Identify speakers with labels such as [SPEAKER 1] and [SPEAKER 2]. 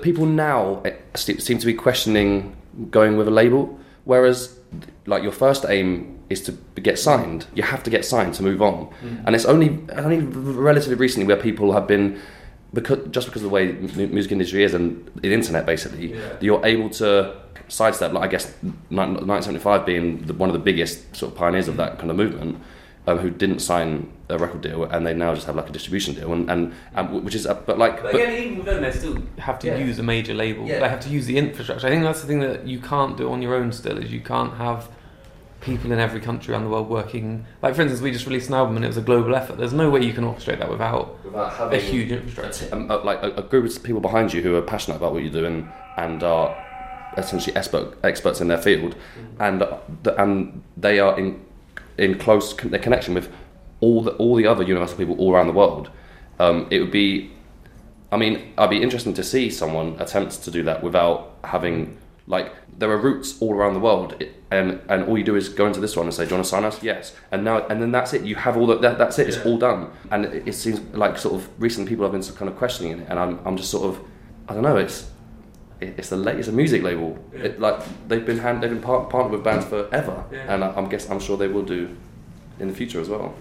[SPEAKER 1] People now eh, seem to be questioning going with a label, whereas like your first aim is to get signed. You have to get signed to move on, and it's only only relatively recently where people have been because just because of the way the music industry is and the internet basically,
[SPEAKER 2] Yeah.
[SPEAKER 1] you're able to sidestep. Like I guess 1975 being the, one of the biggest sort of pioneers of that kind of movement. Um, who didn't sign a record deal and they now just have like a distribution deal and, and, and which is uh, but like
[SPEAKER 2] But
[SPEAKER 1] but-
[SPEAKER 2] again, even then, they still
[SPEAKER 3] have to
[SPEAKER 2] Yeah.
[SPEAKER 3] use a major label.
[SPEAKER 2] Yeah.
[SPEAKER 3] They have to use the infrastructure. I think that's the thing that you can't do on your own. Still, is you can't have people in every country around the world working. Like for instance, we just released an album and it was a global effort. There's no way you can orchestrate that without
[SPEAKER 1] without
[SPEAKER 3] a huge infrastructure.
[SPEAKER 1] um, uh, like a, a group of people behind you who are passionate about what you're doing and are essentially expert, experts in their field, and uh, the, and they are in in close con- connection with all the all the other Universal people all around the world. Um, it would be, I mean, I'd be interested to see someone attempt to do that without having like there are routes all around the world, and and all you do is go into this one and say, "Do you want to sign us?" Yes, and now and then that's it. You have all the, that. That's it. It's all done. And it, it seems like sort of recent people have been kind of questioning it, and I'm I'm just sort of I don't know. It's it- it's the it's a music label. It, like they've been hand, they've been par- partnered with bands forever,
[SPEAKER 2] Yeah.
[SPEAKER 1] and I, I'm guess I'm sure they will do in the future as well.